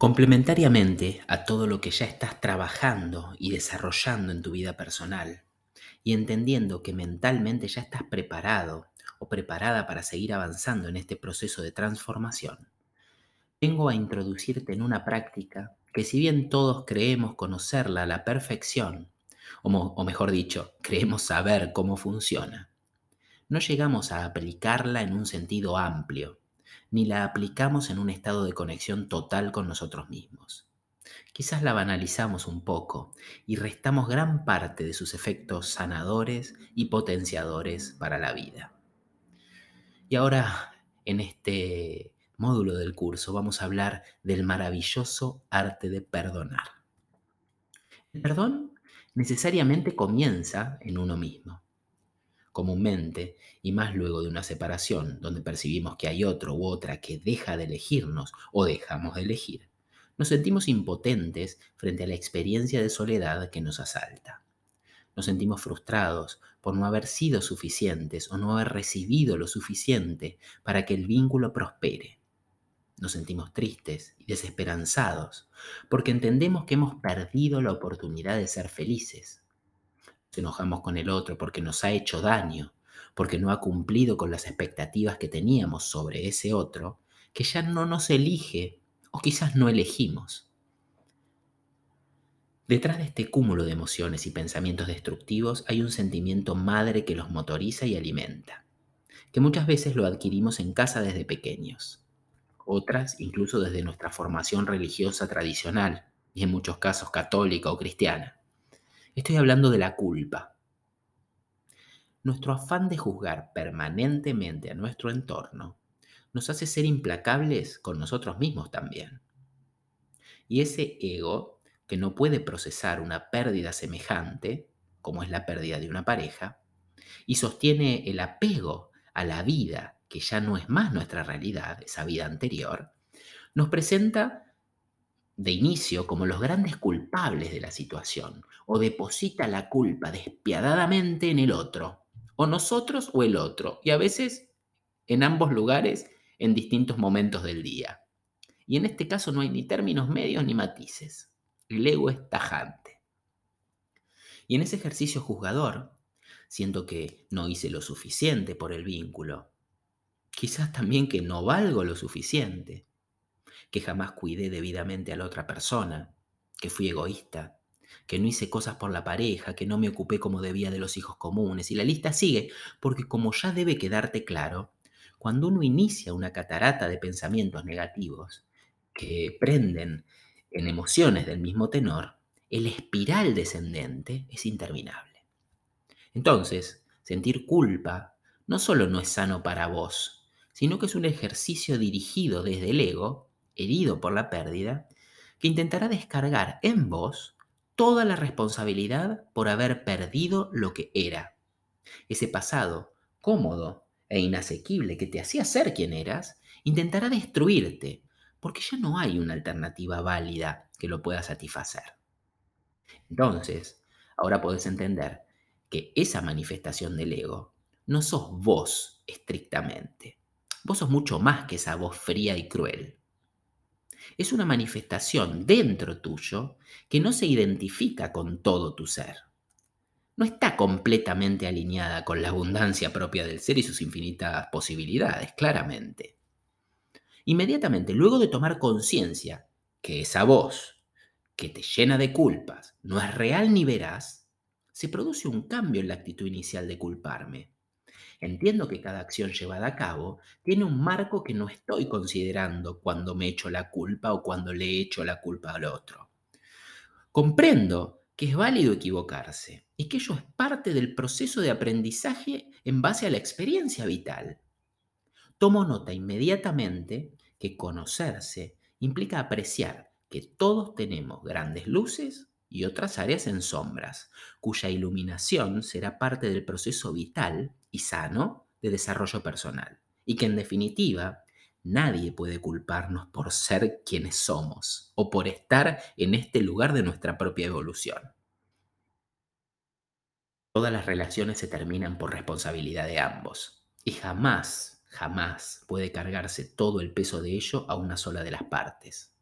Complementariamente a todo lo que ya estás trabajando y desarrollando en tu vida personal, y entendiendo que mentalmente ya estás preparado o preparada para seguir avanzando en este proceso de transformación, vengo a introducirte en una práctica que si bien todos creemos conocerla a la perfección, o, mejor dicho, creemos saber cómo funciona, no llegamos a aplicarla en un sentido amplio ni la aplicamos en un estado de conexión total con nosotros mismos. Quizás la banalizamos un poco y restamos gran parte de sus efectos sanadores y potenciadores para la vida. Y ahora, en este módulo del curso, vamos a hablar del maravilloso arte de perdonar. El perdón necesariamente comienza en uno mismo comúnmente, y más luego de una separación, donde percibimos que hay otro u otra que deja de elegirnos o dejamos de elegir, nos sentimos impotentes frente a la experiencia de soledad que nos asalta. Nos sentimos frustrados por no haber sido suficientes o no haber recibido lo suficiente para que el vínculo prospere. Nos sentimos tristes y desesperanzados porque entendemos que hemos perdido la oportunidad de ser felices nos enojamos con el otro porque nos ha hecho daño, porque no ha cumplido con las expectativas que teníamos sobre ese otro, que ya no nos elige o quizás no elegimos. Detrás de este cúmulo de emociones y pensamientos destructivos hay un sentimiento madre que los motoriza y alimenta, que muchas veces lo adquirimos en casa desde pequeños, otras incluso desde nuestra formación religiosa tradicional, y en muchos casos católica o cristiana. Estoy hablando de la culpa. Nuestro afán de juzgar permanentemente a nuestro entorno nos hace ser implacables con nosotros mismos también. Y ese ego que no puede procesar una pérdida semejante, como es la pérdida de una pareja, y sostiene el apego a la vida que ya no es más nuestra realidad, esa vida anterior, nos presenta de inicio como los grandes culpables de la situación, o deposita la culpa despiadadamente en el otro, o nosotros o el otro, y a veces en ambos lugares en distintos momentos del día. Y en este caso no hay ni términos medios ni matices. El ego es tajante. Y en ese ejercicio juzgador, siento que no hice lo suficiente por el vínculo, quizás también que no valgo lo suficiente, que jamás cuidé debidamente a la otra persona, que fui egoísta, que no hice cosas por la pareja, que no me ocupé como debía de los hijos comunes. Y la lista sigue, porque como ya debe quedarte claro, cuando uno inicia una catarata de pensamientos negativos que prenden en emociones del mismo tenor, el espiral descendente es interminable. Entonces, sentir culpa no solo no es sano para vos, sino que es un ejercicio dirigido desde el ego herido por la pérdida, que intentará descargar en vos toda la responsabilidad por haber perdido lo que era. Ese pasado cómodo e inasequible que te hacía ser quien eras, intentará destruirte, porque ya no hay una alternativa válida que lo pueda satisfacer. Entonces, ahora podés entender que esa manifestación del ego no sos vos estrictamente. Vos sos mucho más que esa voz fría y cruel es una manifestación dentro tuyo que no se identifica con todo tu ser. No está completamente alineada con la abundancia propia del ser y sus infinitas posibilidades, claramente. Inmediatamente, luego de tomar conciencia que esa voz que te llena de culpas no es real ni veraz, se produce un cambio en la actitud inicial de culparme. Entiendo que cada acción llevada a cabo tiene un marco que no estoy considerando cuando me echo la culpa o cuando le echo la culpa al otro. Comprendo que es válido equivocarse y que ello es parte del proceso de aprendizaje en base a la experiencia vital. Tomo nota inmediatamente que conocerse implica apreciar que todos tenemos grandes luces y otras áreas en sombras, cuya iluminación será parte del proceso vital y sano de desarrollo personal. Y que en definitiva, nadie puede culparnos por ser quienes somos o por estar en este lugar de nuestra propia evolución. Todas las relaciones se terminan por responsabilidad de ambos y jamás, jamás puede cargarse todo el peso de ello a una sola de las partes.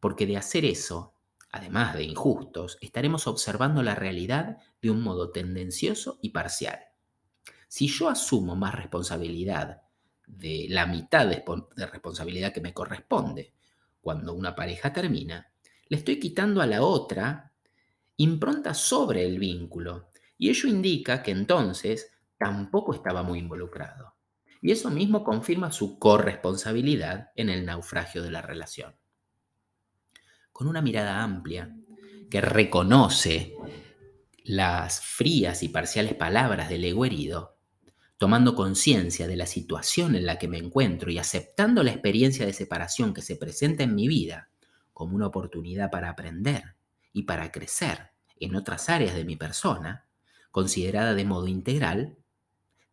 porque de hacer eso, además de injustos, estaremos observando la realidad de un modo tendencioso y parcial. Si yo asumo más responsabilidad de la mitad de, responsabilidad que me corresponde cuando una pareja termina, le estoy quitando a la otra impronta sobre el vínculo. Y ello indica que entonces tampoco estaba muy involucrado. Y eso mismo confirma su corresponsabilidad en el naufragio de la relación. Con una mirada amplia que reconoce las frías y parciales palabras del ego herido, tomando conciencia de la situación en la que me encuentro y aceptando la experiencia de separación que se presenta en mi vida como una oportunidad para aprender y para crecer en otras áreas de mi persona, considerada de modo integral,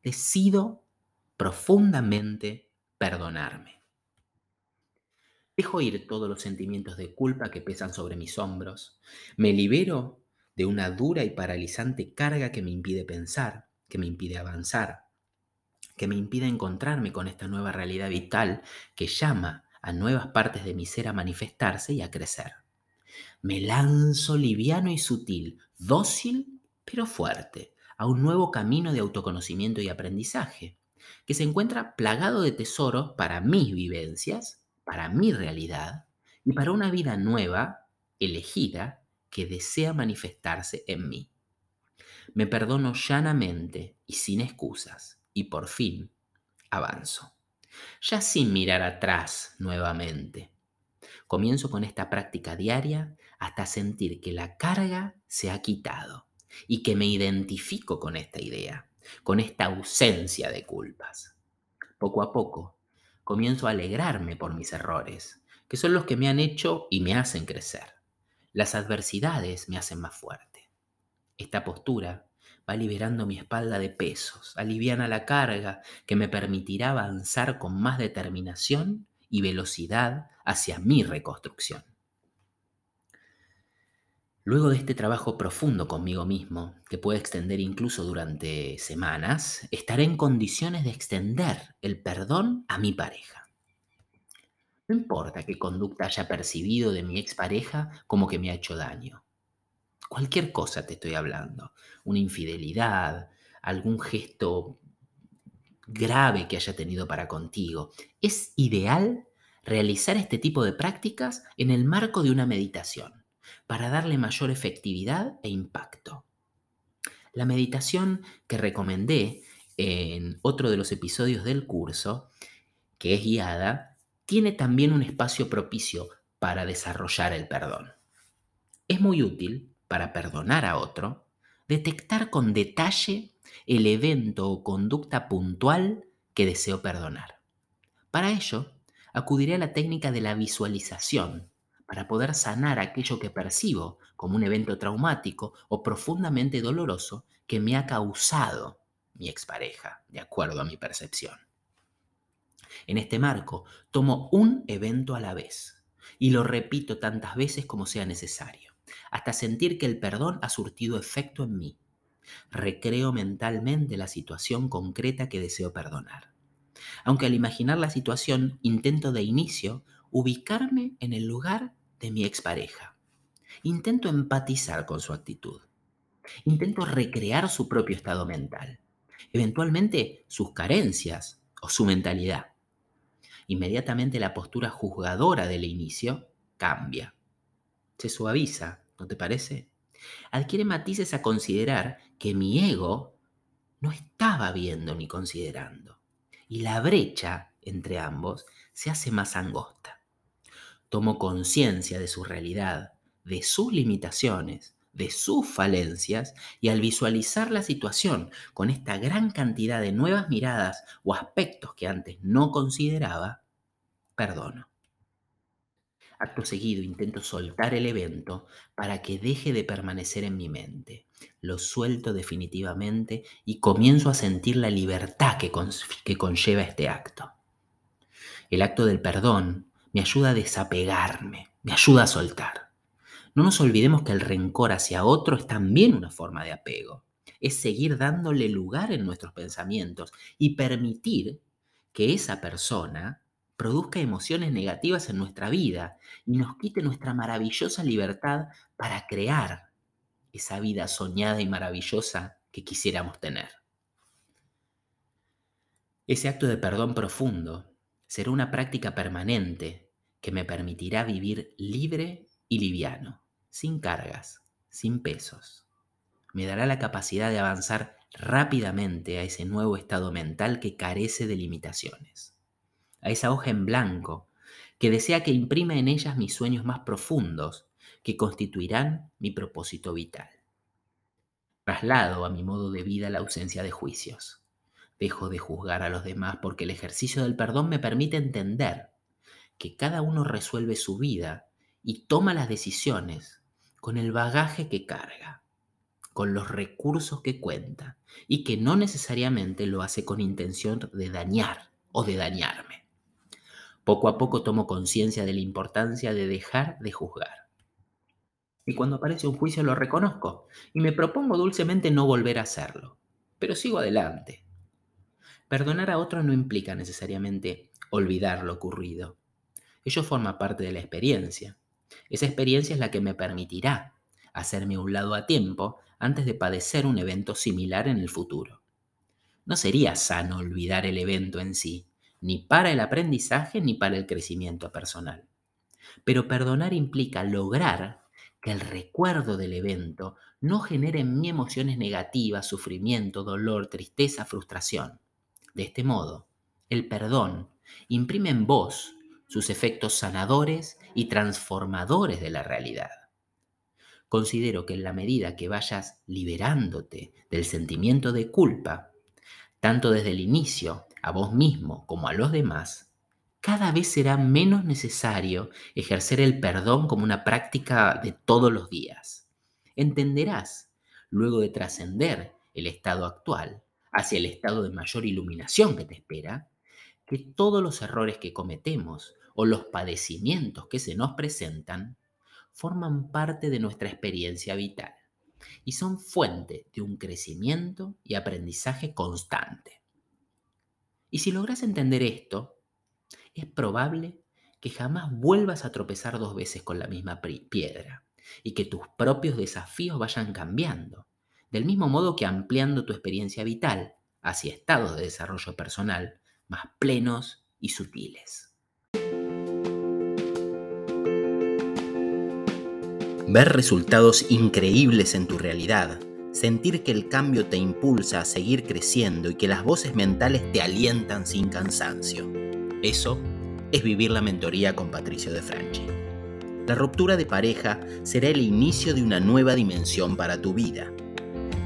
decido profundamente perdonarme. Dejo ir todos los sentimientos de culpa que pesan sobre mis hombros, me libero de una dura y paralizante carga que me impide pensar, que me impide avanzar, que me impide encontrarme con esta nueva realidad vital que llama a nuevas partes de mi ser a manifestarse y a crecer. Me lanzo liviano y sutil, dócil pero fuerte, a un nuevo camino de autoconocimiento y aprendizaje, que se encuentra plagado de tesoros para mis vivencias, para mi realidad y para una vida nueva, elegida, que desea manifestarse en mí. Me perdono llanamente y sin excusas, y por fin avanzo, ya sin mirar atrás nuevamente. Comienzo con esta práctica diaria hasta sentir que la carga se ha quitado y que me identifico con esta idea, con esta ausencia de culpas. Poco a poco comienzo a alegrarme por mis errores, que son los que me han hecho y me hacen crecer. Las adversidades me hacen más fuerte. Esta postura va liberando mi espalda de pesos, aliviana la carga que me permitirá avanzar con más determinación y velocidad hacia mi reconstrucción. Luego de este trabajo profundo conmigo mismo, que puede extender incluso durante semanas, estaré en condiciones de extender el perdón a mi pareja. No importa qué conducta haya percibido de mi expareja como que me ha hecho daño. Cualquier cosa te estoy hablando. Una infidelidad, algún gesto grave que haya tenido para contigo. Es ideal realizar este tipo de prácticas en el marco de una meditación para darle mayor efectividad e impacto. La meditación que recomendé en otro de los episodios del curso, que es guiada, tiene también un espacio propicio para desarrollar el perdón. Es muy útil para perdonar a otro detectar con detalle el evento o conducta puntual que deseo perdonar. Para ello, acudiré a la técnica de la visualización, para poder sanar aquello que percibo como un evento traumático o profundamente doloroso que me ha causado mi expareja, de acuerdo a mi percepción. En este marco, tomo un evento a la vez y lo repito tantas veces como sea necesario, hasta sentir que el perdón ha surtido efecto en mí. Recreo mentalmente la situación concreta que deseo perdonar. Aunque al imaginar la situación intento de inicio ubicarme en el lugar de mi expareja. Intento empatizar con su actitud. Intento recrear su propio estado mental. Eventualmente sus carencias o su mentalidad. Inmediatamente la postura juzgadora del inicio cambia. Se suaviza, ¿no te parece? Adquiere matices a considerar que mi ego no estaba viendo ni considerando. Y la brecha entre ambos se hace más angosta tomo conciencia de su realidad, de sus limitaciones, de sus falencias y al visualizar la situación con esta gran cantidad de nuevas miradas o aspectos que antes no consideraba, perdono. Acto seguido intento soltar el evento para que deje de permanecer en mi mente. Lo suelto definitivamente y comienzo a sentir la libertad que, conlleva este acto. El acto del perdón me ayuda a desapegarme, me ayuda a soltar. No nos olvidemos que el rencor hacia otro es también una forma de apego. Es seguir dándole lugar en nuestros pensamientos y permitir que esa persona produzca emociones negativas en nuestra vida y nos quite nuestra maravillosa libertad para crear esa vida soñada y maravillosa que quisiéramos tener. Ese acto de perdón profundo será una práctica permanente que me permitirá vivir libre y liviano, sin cargas, sin pesos. Me dará la capacidad de avanzar rápidamente a ese nuevo estado mental que carece de limitaciones, a esa hoja en blanco que desea que imprima en ellas mis sueños más profundos que constituirán mi propósito vital. Traslado a mi modo de vida la ausencia de juicios. Dejo de juzgar a los demás porque el ejercicio del perdón me permite entender que cada uno resuelve su vida y toma las decisiones con el bagaje que carga, con los recursos que cuenta y que no necesariamente lo hace con intención de dañar o de dañarme. Poco a poco tomo conciencia de la importancia de dejar de juzgar. Y cuando aparece un juicio lo reconozco y me propongo dulcemente no volver a hacerlo, pero sigo adelante, Perdonar a otro no implica necesariamente olvidar lo ocurrido. Ello forma parte de la experiencia. Esa experiencia es la que me permitirá hacerme un lado a tiempo antes de padecer un evento similar en el futuro. No sería sano olvidar el evento en sí, ni para el aprendizaje ni para el crecimiento personal. Pero perdonar implica lograr que el recuerdo del evento no genere en mí emociones negativas, sufrimiento, dolor, tristeza, frustración. De este modo, el perdón imprime en vos sus efectos sanadores y transformadores de la realidad. Considero que en la medida que vayas liberándote del sentimiento de culpa, tanto desde el inicio a vos mismo como a los demás, cada vez será menos necesario ejercer el perdón como una práctica de todos los días. Entenderás, luego de trascender el estado actual, hacia el estado de mayor iluminación que te espera, que todos los errores que cometemos o los padecimientos que se nos presentan forman parte de nuestra experiencia vital y son fuente de un crecimiento y aprendizaje constante. Y si logras entender esto, es probable que jamás vuelvas a tropezar dos veces con la misma piedra y que tus propios desafíos vayan cambiando del mismo modo que ampliando tu experiencia vital hacia estados de desarrollo personal más plenos y sutiles. Ver resultados increíbles en tu realidad, sentir que el cambio te impulsa a seguir creciendo y que las voces mentales te alientan sin cansancio. Eso es vivir la mentoría con Patricio de Franchi. La ruptura de pareja será el inicio de una nueva dimensión para tu vida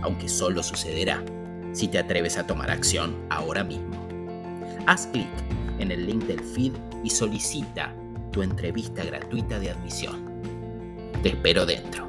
aunque solo sucederá si te atreves a tomar acción ahora mismo. Haz clic en el link del feed y solicita tu entrevista gratuita de admisión. Te espero dentro.